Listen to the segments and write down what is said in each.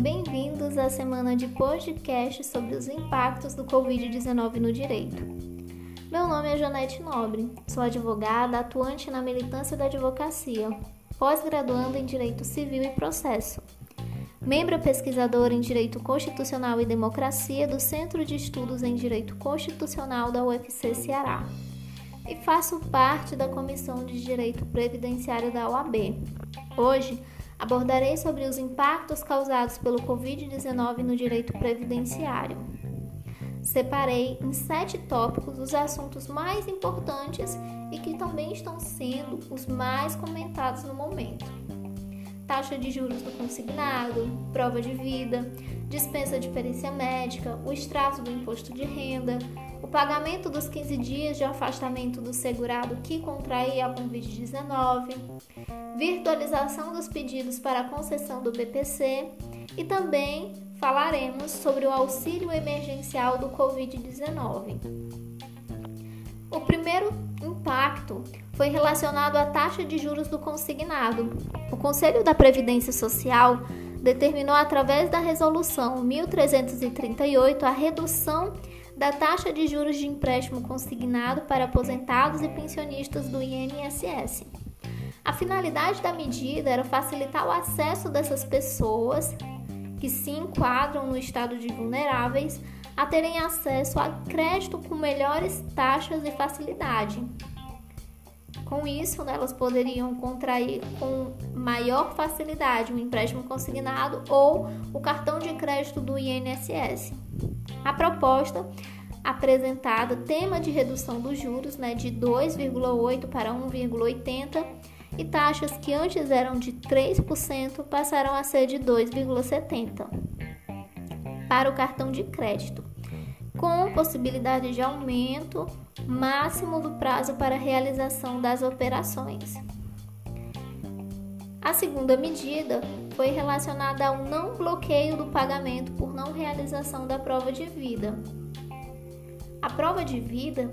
bem-vindos à semana de podcast sobre os impactos do Covid-19 no direito. Meu nome é Janete Nobre, sou advogada atuante na militância da advocacia, pós-graduando em Direito Civil e Processo, membro pesquisadora em Direito Constitucional e Democracia do Centro de Estudos em Direito Constitucional da UFC Ceará e faço parte da Comissão de Direito Previdenciário da OAB. Hoje, abordarei sobre os impactos causados pelo Covid-19 no direito previdenciário. Separei em sete tópicos os assuntos mais importantes e que também estão sendo os mais comentados no momento. Taxa de juros do consignado, prova de vida, dispensa de perícia médica, o extrato do imposto de renda, o pagamento dos 15 dias de afastamento do segurado que contraía a Covid-19, virtualização dos pedidos para concessão do BPC e também falaremos sobre o auxílio emergencial do Covid-19. O primeiro impacto foi relacionado à taxa de juros do consignado. O Conselho da Previdência Social determinou através da resolução 1338 a redução da taxa de juros de empréstimo consignado para aposentados e pensionistas do INSS. A finalidade da medida era facilitar o acesso dessas pessoas que se enquadram no estado de vulneráveis a terem acesso a crédito com melhores taxas e facilidade. Com isso, né, elas poderiam contrair com maior facilidade um empréstimo consignado ou o cartão de crédito do INSS. A proposta apresentada tema de redução dos juros né, de 2,8 para 1,80 e taxas que antes eram de 3% passaram a ser de 2,70 para o cartão de crédito, com possibilidade de aumento máximo do prazo para realização das operações. A segunda medida foi relacionada ao não bloqueio do pagamento por não realização da prova de vida. A prova de vida,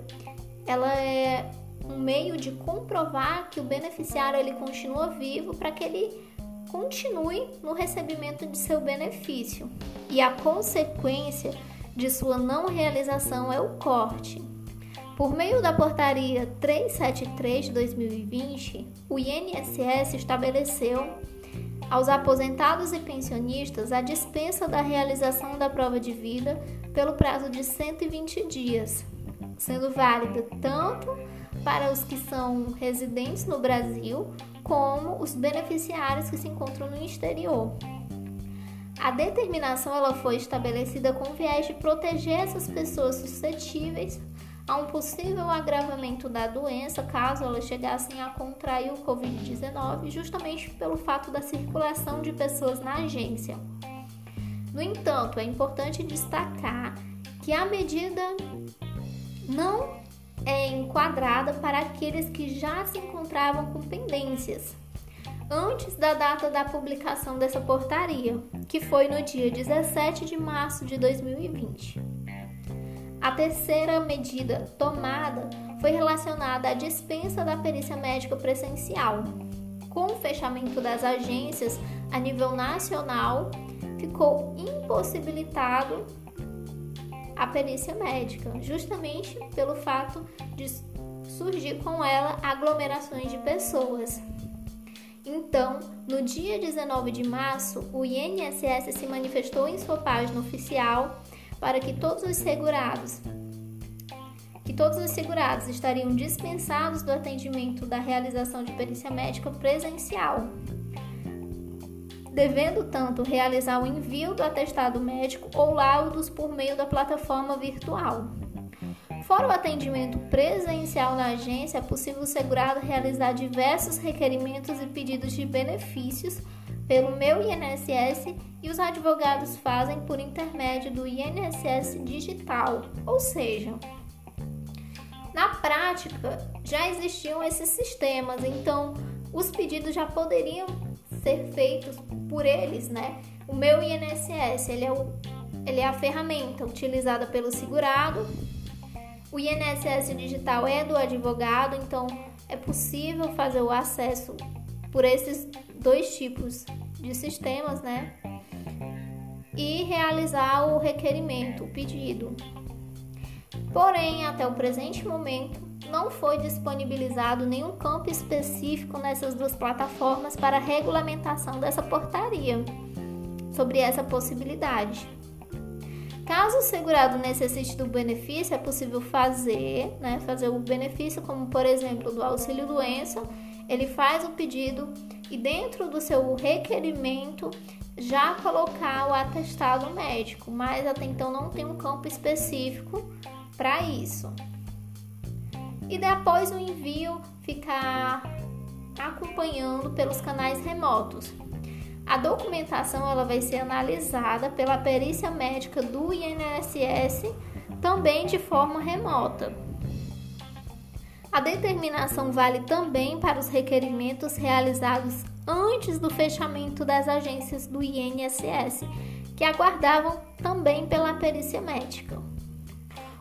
ela é um meio de comprovar que o beneficiário ele continua vivo para que ele continue no recebimento de seu benefício. E a consequência de sua não realização é o corte. Por meio da portaria 373 de 2020, o INSS estabeleceu aos aposentados e pensionistas a dispensa da realização da prova de vida pelo prazo de 120 dias, sendo válida tanto para os que são residentes no Brasil como os beneficiários que se encontram no exterior. A determinação ela foi estabelecida com o viés de proteger essas pessoas suscetíveis a um possível agravamento da doença caso elas chegassem a contrair o Covid-19, justamente pelo fato da circulação de pessoas na agência. No entanto, é importante destacar que a medida não é enquadrada para aqueles que já se encontravam com pendências antes da data da publicação dessa portaria, que foi no dia 17 de março de 2020. A terceira medida tomada foi relacionada à dispensa da perícia médica presencial. Com o fechamento das agências a nível nacional, ficou impossibilitado a perícia médica, justamente pelo fato de surgir com ela aglomerações de pessoas. Então, no dia 19 de março, o INSS se manifestou em sua página oficial para que todos os segurados que todos os segurados estariam dispensados do atendimento da realização de perícia médica presencial, devendo tanto realizar o envio do atestado médico ou laudos por meio da plataforma virtual. Fora o atendimento presencial na agência, é possível o segurado realizar diversos requerimentos e pedidos de benefícios pelo meu INSS e os advogados fazem por intermédio do INSS digital, ou seja, na prática já existiam esses sistemas, então os pedidos já poderiam ser feitos por eles, né? O meu INSS, ele é, o, ele é a ferramenta utilizada pelo segurado. O INSS digital é do advogado, então é possível fazer o acesso por esses dois tipos de sistemas, né? e realizar o requerimento, o pedido. Porém, até o presente momento, não foi disponibilizado nenhum campo específico nessas duas plataformas para regulamentação dessa portaria sobre essa possibilidade. Caso o segurado necessite do benefício, é possível fazer, né, fazer o benefício, como por exemplo do auxílio doença, ele faz o pedido e dentro do seu requerimento já colocar o atestado médico, mas até então não tem um campo específico para isso. E depois o envio ficar acompanhando pelos canais remotos. A documentação ela vai ser analisada pela perícia médica do INSS também de forma remota. A determinação vale também para os requerimentos realizados antes do fechamento das agências do INSS, que aguardavam também pela perícia médica.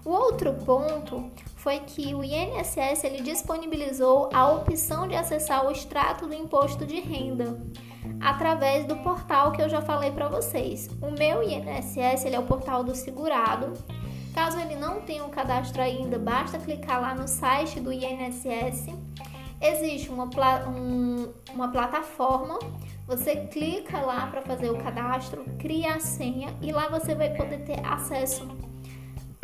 O outro ponto foi que o INSS ele disponibilizou a opção de acessar o extrato do imposto de renda através do portal que eu já falei para vocês. O meu INSS ele é o portal do segurado. Caso ele não tenha um cadastro ainda, basta clicar lá no site do INSS. Existe uma, um, uma plataforma, você clica lá para fazer o cadastro, cria a senha e lá você vai poder ter acesso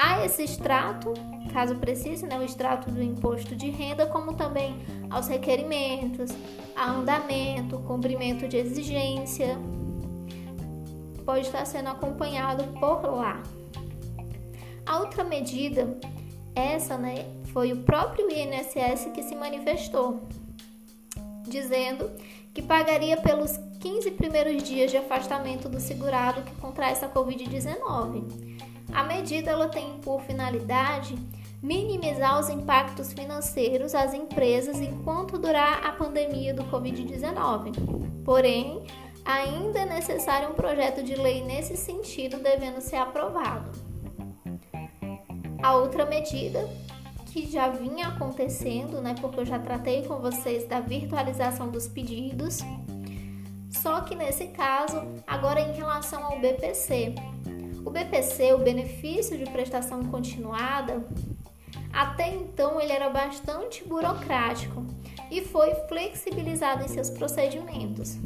a esse extrato, caso precise, né, o extrato do imposto de renda, como também aos requerimentos, a andamento, cumprimento de exigência, pode estar sendo acompanhado por lá. A outra medida, essa, né, foi o próprio INSS que se manifestou, dizendo que pagaria pelos 15 primeiros dias de afastamento do segurado que contrai essa Covid-19 a medida ela tem por finalidade minimizar os impactos financeiros às empresas enquanto durar a pandemia do Covid-19. Porém, ainda é necessário um projeto de lei nesse sentido devendo ser aprovado. A outra medida que já vinha acontecendo, né, porque eu já tratei com vocês da virtualização dos pedidos, só que nesse caso, agora em relação ao BPC, o BPC, o benefício de prestação continuada, até então ele era bastante burocrático e foi flexibilizado em seus procedimentos.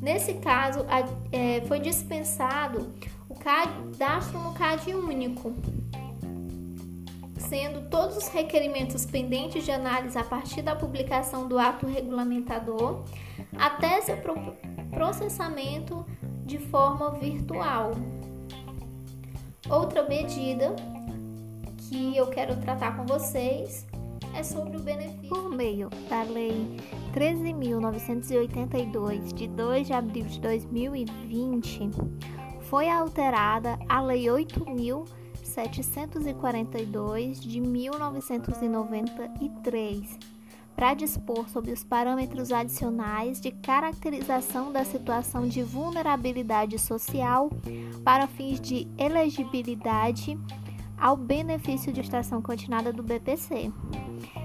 Nesse caso, é, foi dispensado o cadastro no CAD único, sendo todos os requerimentos pendentes de análise a partir da publicação do ato regulamentador até seu processamento de forma virtual. Outra medida que eu quero tratar com vocês é sobre o benefício. Por meio da Lei 13.982, de 2 de abril de 2020, foi alterada a Lei 8.742 de 1993 para dispor sobre os parâmetros adicionais de caracterização da situação de vulnerabilidade social para fins de elegibilidade ao benefício de estação continuada do BPC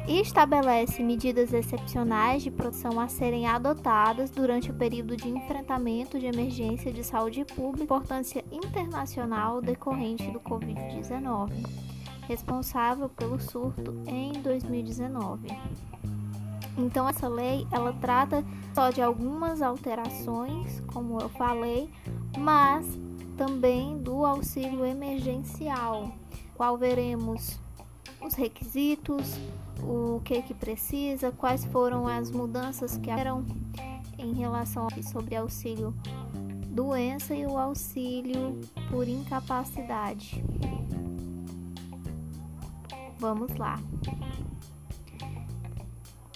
e estabelece medidas excepcionais de proteção a serem adotadas durante o período de enfrentamento de emergência de saúde pública, importância internacional decorrente do Covid-19, responsável pelo surto em 2019. Então essa lei ela trata só de algumas alterações, como eu falei, mas também do auxílio emergencial, qual veremos os requisitos, o que que precisa, quais foram as mudanças que eram em relação sobre auxílio doença e o auxílio por incapacidade. Vamos lá.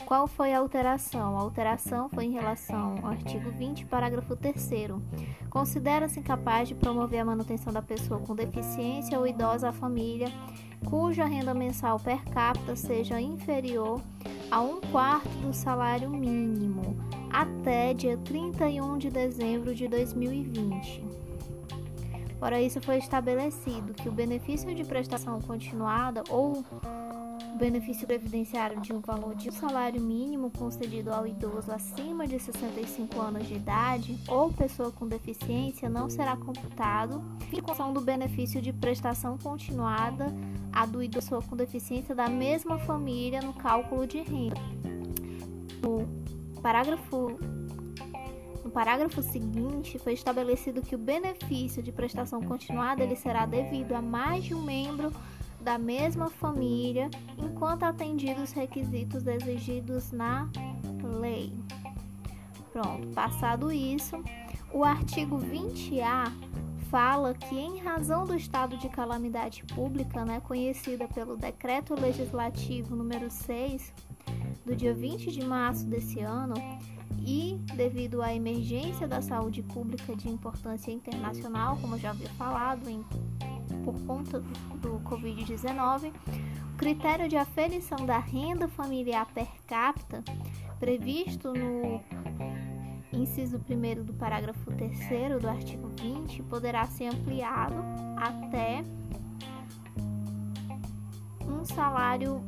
Qual foi a alteração? A alteração foi em relação ao artigo 20, parágrafo 3. Considera-se incapaz de promover a manutenção da pessoa com deficiência ou idosa à família cuja renda mensal per capita seja inferior a um quarto do salário mínimo até dia 31 de dezembro de 2020. Para isso foi estabelecido que o benefício de prestação continuada ou o benefício previdenciário de um valor de um salário mínimo concedido ao idoso acima de 65 anos de idade ou pessoa com deficiência não será computado em função do benefício de prestação continuada a do idoso com deficiência da mesma família no cálculo de renda. No parágrafo no parágrafo seguinte, foi estabelecido que o benefício de prestação continuada ele será devido a mais de um membro da mesma família, enquanto atendidos os requisitos exigidos na lei. Pronto, passado isso, o artigo 20A fala que, em razão do estado de calamidade pública, né, conhecida pelo Decreto Legislativo número 6, do dia 20 de março desse ano, e devido à emergência da saúde pública de importância internacional, como já havia falado, em, por conta do, do Covid-19, o critério de aferição da renda familiar per capita, previsto no inciso 1 do parágrafo 3 do artigo 20, poderá ser ampliado até um salário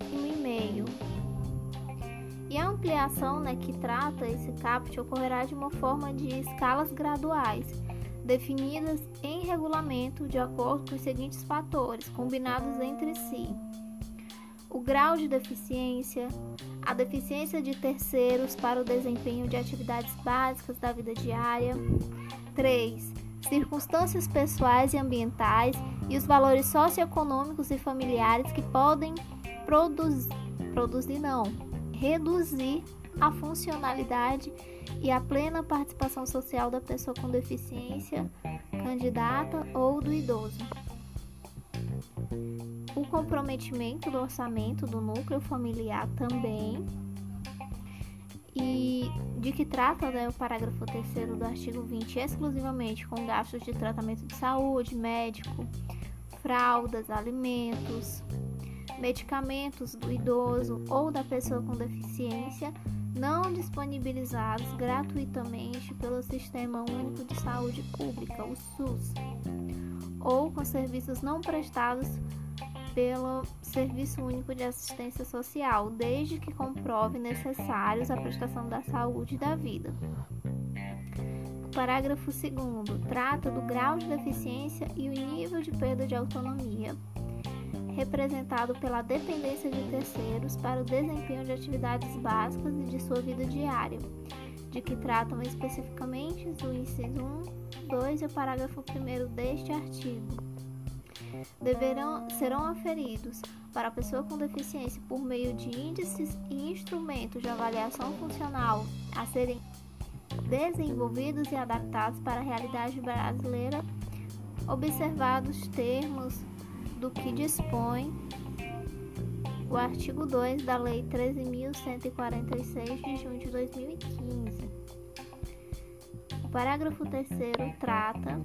e meio. E a ampliação né, que trata esse CAPT ocorrerá de uma forma de escalas graduais, definidas em regulamento de acordo com os seguintes fatores, combinados entre si: o grau de deficiência, a deficiência de terceiros para o desempenho de atividades básicas da vida diária. 3. Circunstâncias pessoais e ambientais e os valores socioeconômicos e familiares que podem produzir, produzir não, reduzir a funcionalidade e a plena participação social da pessoa com deficiência, candidata ou do idoso. O comprometimento do orçamento do núcleo familiar também. E de que trata né, o parágrafo 3 do artigo 20 exclusivamente com gastos de tratamento de saúde, médico, fraldas, alimentos, medicamentos do idoso ou da pessoa com deficiência não disponibilizados gratuitamente pelo Sistema Único de Saúde Pública, o SUS, ou com serviços não prestados pelo Serviço Único de Assistência Social, desde que comprove necessários à prestação da saúde e da vida. O parágrafo 2 trata do grau de deficiência e o nível de perda de autonomia representado pela dependência de terceiros para o desempenho de atividades básicas e de sua vida diária, de que tratam especificamente o inciso 1, 2 e o parágrafo 1 deste artigo. Deverão, serão aferidos para a pessoa com deficiência por meio de índices e instrumentos de avaliação funcional a serem desenvolvidos e adaptados para a realidade brasileira, observados termos do que dispõe o artigo 2 da Lei 13.146 de junho de 2015. O parágrafo 3 trata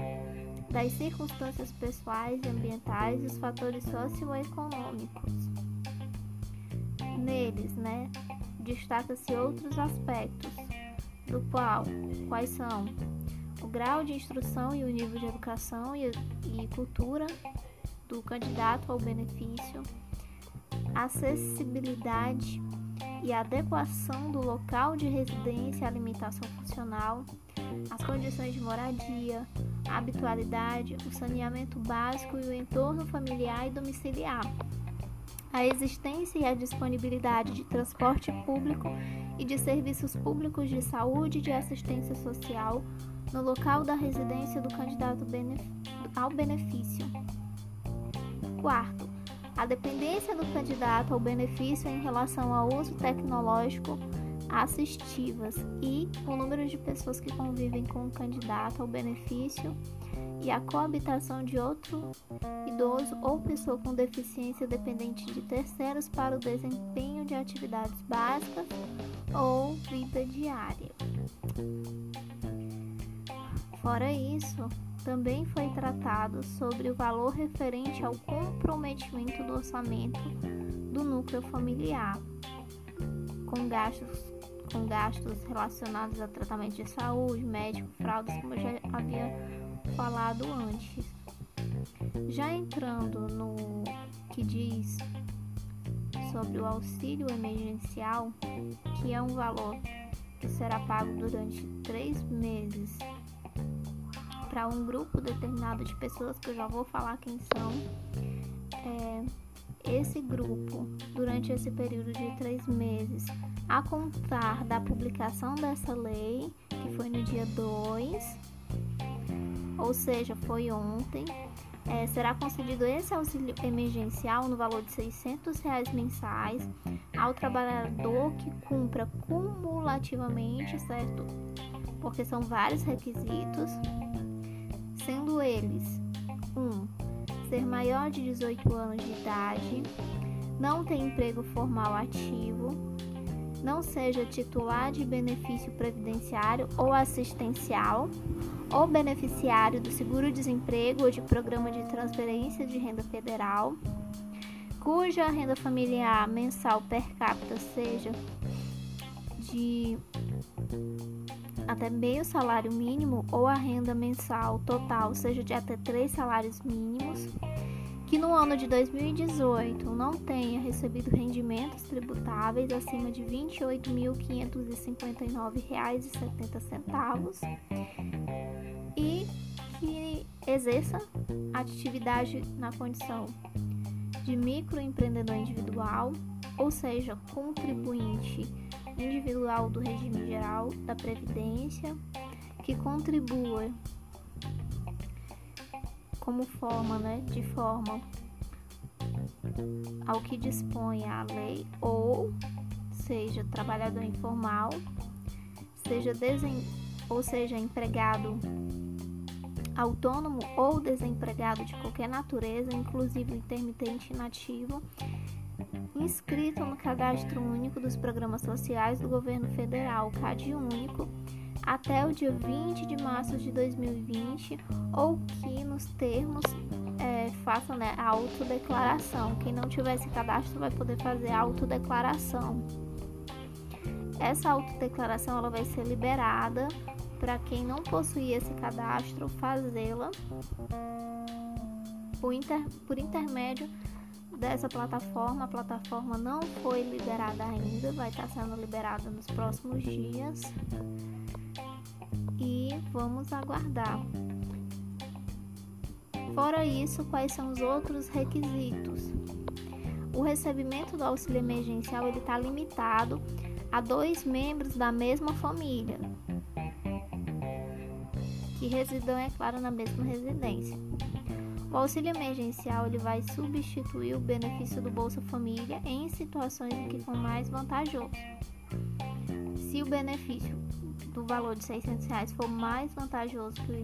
das circunstâncias pessoais e ambientais e os fatores socioeconômicos. Neles, né, destaca-se outros aspectos, do qual, quais são o grau de instrução e o nível de educação e, e cultura, do candidato ao benefício, acessibilidade e adequação do local de residência à alimentação funcional, as condições de moradia, a habitualidade, o saneamento básico e o entorno familiar e domiciliar, a existência e a disponibilidade de transporte público e de serviços públicos de saúde e de assistência social no local da residência do candidato ao benefício Quarto, a dependência do candidato ao benefício em relação ao uso tecnológico assistivas e o número de pessoas que convivem com o candidato ao benefício e a coabitação de outro idoso ou pessoa com deficiência dependente de terceiros para o desempenho de atividades básicas ou vida diária. Fora isso, também foi tratado sobre o valor referente ao comprometimento do orçamento do núcleo familiar, com gastos, com gastos relacionados a tratamento de saúde, médico, fraldas, como eu já havia falado antes. Já entrando no que diz sobre o auxílio emergencial, que é um valor que será pago durante três meses para um grupo determinado de pessoas, que eu já vou falar quem são. É, esse grupo, durante esse período de três meses, a contar da publicação dessa lei, que foi no dia 2, ou seja, foi ontem, é, será concedido esse auxílio emergencial no valor de 600 reais mensais ao trabalhador que cumpra cumulativamente, certo? Porque são vários requisitos, sendo eles: 1. Um, ser maior de 18 anos de idade, não ter emprego formal ativo, não seja titular de benefício previdenciário ou assistencial, ou beneficiário do seguro-desemprego ou de programa de transferência de renda federal, cuja renda familiar mensal per capita seja de até meio salário mínimo ou a renda mensal total seja de até três salários mínimos, que no ano de 2018 não tenha recebido rendimentos tributáveis acima de R$ 28.559,70 e que exerça atividade na condição de microempreendedor individual, ou seja, contribuinte individual do regime geral da Previdência, que contribua como forma, né, de forma ao que dispõe a lei, ou seja, trabalhador informal, seja desen... ou seja, empregado autônomo ou desempregado de qualquer natureza, inclusive intermitente inativo, inscrito no Cadastro Único dos Programas Sociais do Governo Federal, CAD Único, até o dia 20 de março de 2020 ou que nos termos é, faça né, a autodeclaração. Quem não tiver esse cadastro vai poder fazer a autodeclaração. Essa autodeclaração ela vai ser liberada para quem não possuir esse cadastro fazê-la por, inter, por intermédio dessa plataforma. A plataforma não foi liberada ainda, vai estar sendo liberada nos próximos dias. E vamos aguardar. Fora isso, quais são os outros requisitos? O recebimento do auxílio emergencial ele está limitado a dois membros da mesma família que residam, é claro, na mesma residência. O auxílio emergencial ele vai substituir o benefício do Bolsa Família em situações em que for mais vantajoso. Se o benefício do valor de 600 reais for mais vantajoso que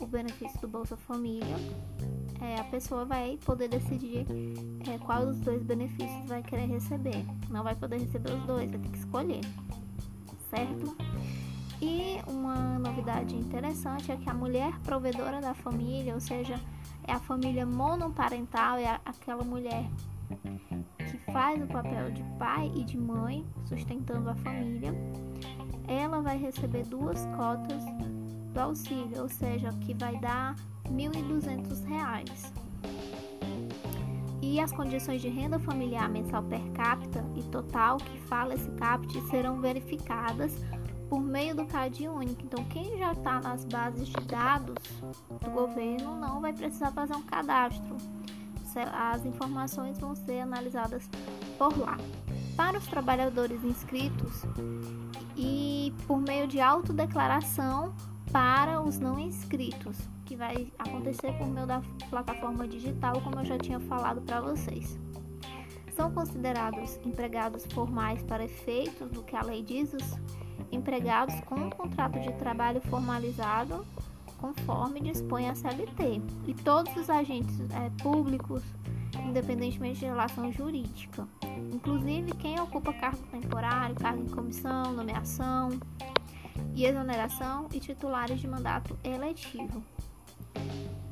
o benefício do Bolsa Família, é, a pessoa vai poder decidir é, qual dos dois benefícios vai querer receber. Não vai poder receber os dois, vai ter que escolher, certo? E uma novidade interessante é que a mulher provedora da família, ou seja, é a família monoparental, é aquela mulher que faz o papel de pai e de mãe, sustentando a família, ela vai receber duas cotas do auxílio, ou seja, que vai dar R$ 1.200. E as condições de renda familiar mensal per capita e total que fala esse CAPT serão verificadas por meio do CAD único. Então, quem já está nas bases de dados do governo não vai precisar fazer um cadastro. As informações vão ser analisadas por lá. Para os trabalhadores inscritos e por meio de autodeclaração para os não inscritos, que vai acontecer por meio da plataforma digital, como eu já tinha falado para vocês. São considerados empregados formais para efeitos do que a lei diz os empregados com um contrato de trabalho formalizado conforme dispõe a CLT e todos os agentes é, públicos, independentemente de relação jurídica, inclusive quem ocupa cargo temporário, cargo em comissão, nomeação e exoneração e titulares de mandato eletivo.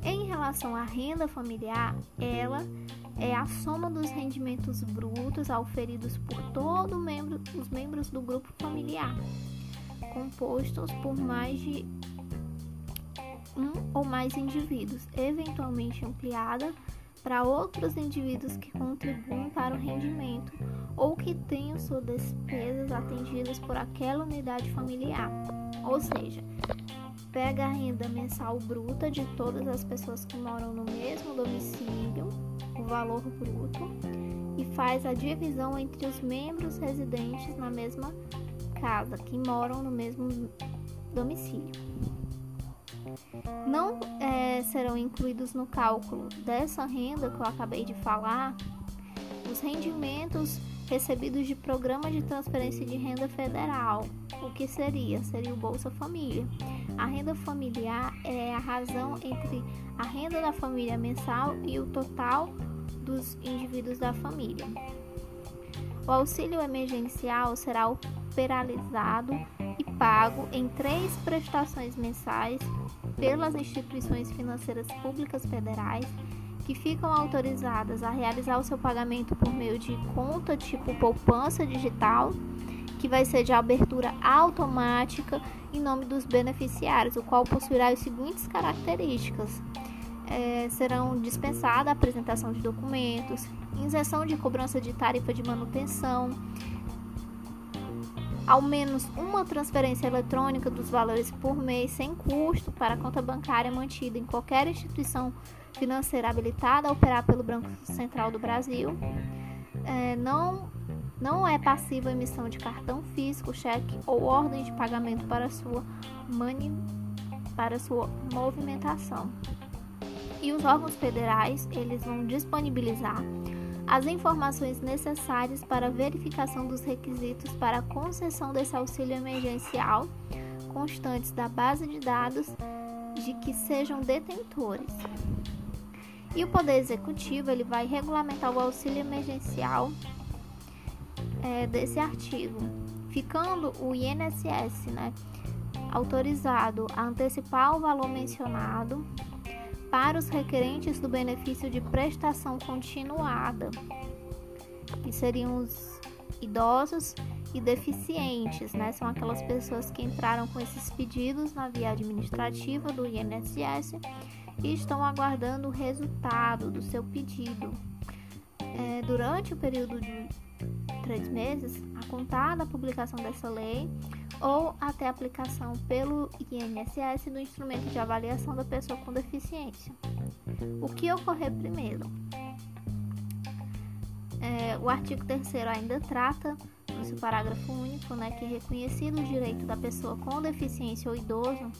Em relação à renda familiar, ela é a soma dos rendimentos brutos auferidos por todos membro, os membros do grupo familiar, compostos por mais de um ou mais indivíduos, eventualmente ampliada para outros indivíduos que contribuem para o rendimento ou que tenham suas despesas atendidas por aquela unidade familiar. Ou seja, pega a renda mensal bruta de todas as pessoas que moram no mesmo domicílio, valor bruto, e faz a divisão entre os membros residentes na mesma casa, que moram no mesmo domicílio. Não é, serão incluídos no cálculo dessa renda que eu acabei de falar os rendimentos recebidos de programa de transferência de renda federal. O que seria? Seria o Bolsa Família. A renda familiar é a razão entre a renda da família mensal e o total dos indivíduos da família. O auxílio emergencial será operalizado e pago em três prestações mensais pelas instituições financeiras públicas federais que ficam autorizadas a realizar o seu pagamento por meio de conta tipo poupança digital, que vai ser de abertura automática em nome dos beneficiários, o qual possuirá as seguintes características: é, serão dispensada a apresentação de documentos, isenção de cobrança de tarifa de manutenção, ao menos uma transferência eletrônica dos valores por mês sem custo para a conta bancária mantida em qualquer instituição financeira habilitada a operar pelo Banco Central do Brasil. É, não, não é passiva a emissão de cartão físico, cheque ou ordem de pagamento para sua, mani, para sua movimentação. E os órgãos federais eles vão disponibilizar as informações necessárias para a verificação dos requisitos para a concessão desse auxílio emergencial constantes da base de dados de que sejam detentores. E o Poder Executivo ele vai regulamentar o auxílio emergencial é, desse artigo, ficando o INSS né, autorizado a antecipar o valor mencionado para os requerentes do benefício de prestação continuada, que seriam os idosos e deficientes, né? São aquelas pessoas que entraram com esses pedidos na via administrativa do INSS e estão aguardando o resultado do seu pedido. É, durante o período de três meses, a contar da publicação dessa lei, ou até aplicação pelo INSS do instrumento de avaliação da pessoa com deficiência. O que ocorrer primeiro? É, o artigo 3 ainda trata, no seu parágrafo único, né, que é reconhecido o direito da pessoa com deficiência ou idoso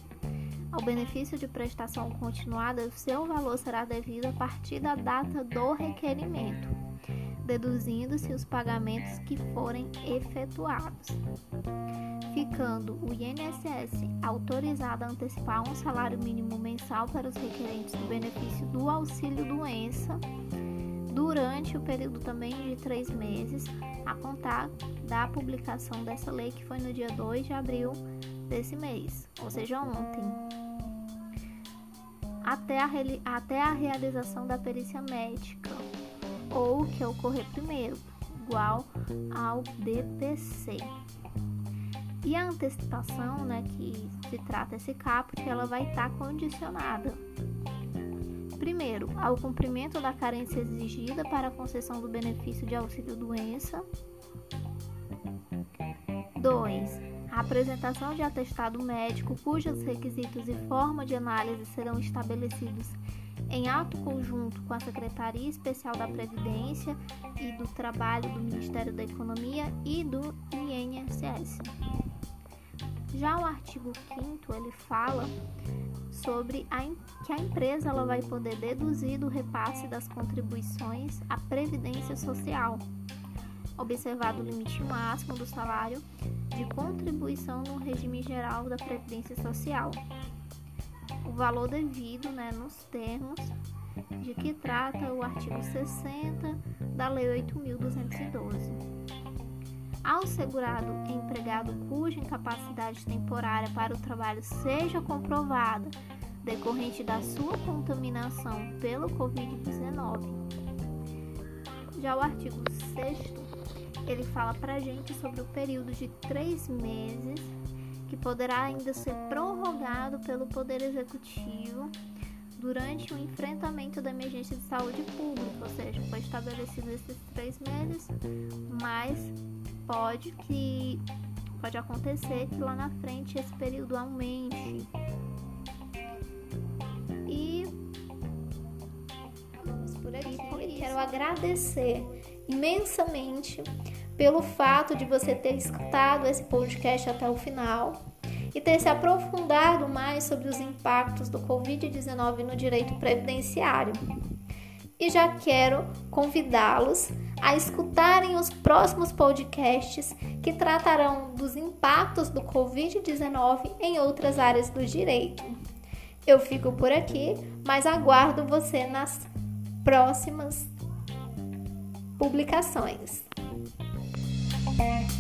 ao benefício de prestação continuada, seu valor será devido a partir da data do requerimento, deduzindo-se os pagamentos que forem efetuados ficando o INSS autorizado a antecipar um salário mínimo mensal para os requerentes do benefício do auxílio doença durante o período também de três meses, a contar da publicação dessa lei, que foi no dia 2 de abril desse mês, ou seja, ontem, até a, até a realização da perícia médica, ou que ocorrer primeiro, igual ao DPC. E a antecipação, né, que se trata esse caput, ela vai estar tá condicionada. Primeiro, ao cumprimento da carência exigida para a concessão do benefício de auxílio-doença. 2. A apresentação de atestado médico cujos requisitos e forma de análise serão estabelecidos em ato conjunto com a Secretaria Especial da Previdência e do Trabalho do Ministério da Economia e do INSS. Já o artigo 5 ele fala sobre a, que a empresa ela vai poder deduzir do repasse das contribuições à previdência social, observado o limite máximo do salário de contribuição no regime geral da previdência social. O valor devido, né, nos termos de que trata o artigo 60 da Lei 8.212. Ao segurado empregado cuja incapacidade temporária para o trabalho seja comprovada decorrente da sua contaminação pelo Covid-19. Já o artigo 6 ele fala para gente sobre o período de três meses que poderá ainda ser prorrogado pelo Poder Executivo durante o enfrentamento da emergência de saúde pública, ou seja, foi estabelecido esses três meses, mas pode que pode acontecer que lá na frente esse período aumente. E vamos por aqui. E quero agradecer imensamente pelo fato de você ter escutado esse podcast até o final e ter se aprofundado mais sobre os impactos do Covid-19 no direito previdenciário. E já quero convidá-los a escutarem os próximos podcasts que tratarão dos impactos do Covid-19 em outras áreas do direito. Eu fico por aqui, mas aguardo você nas próximas publicações. thank you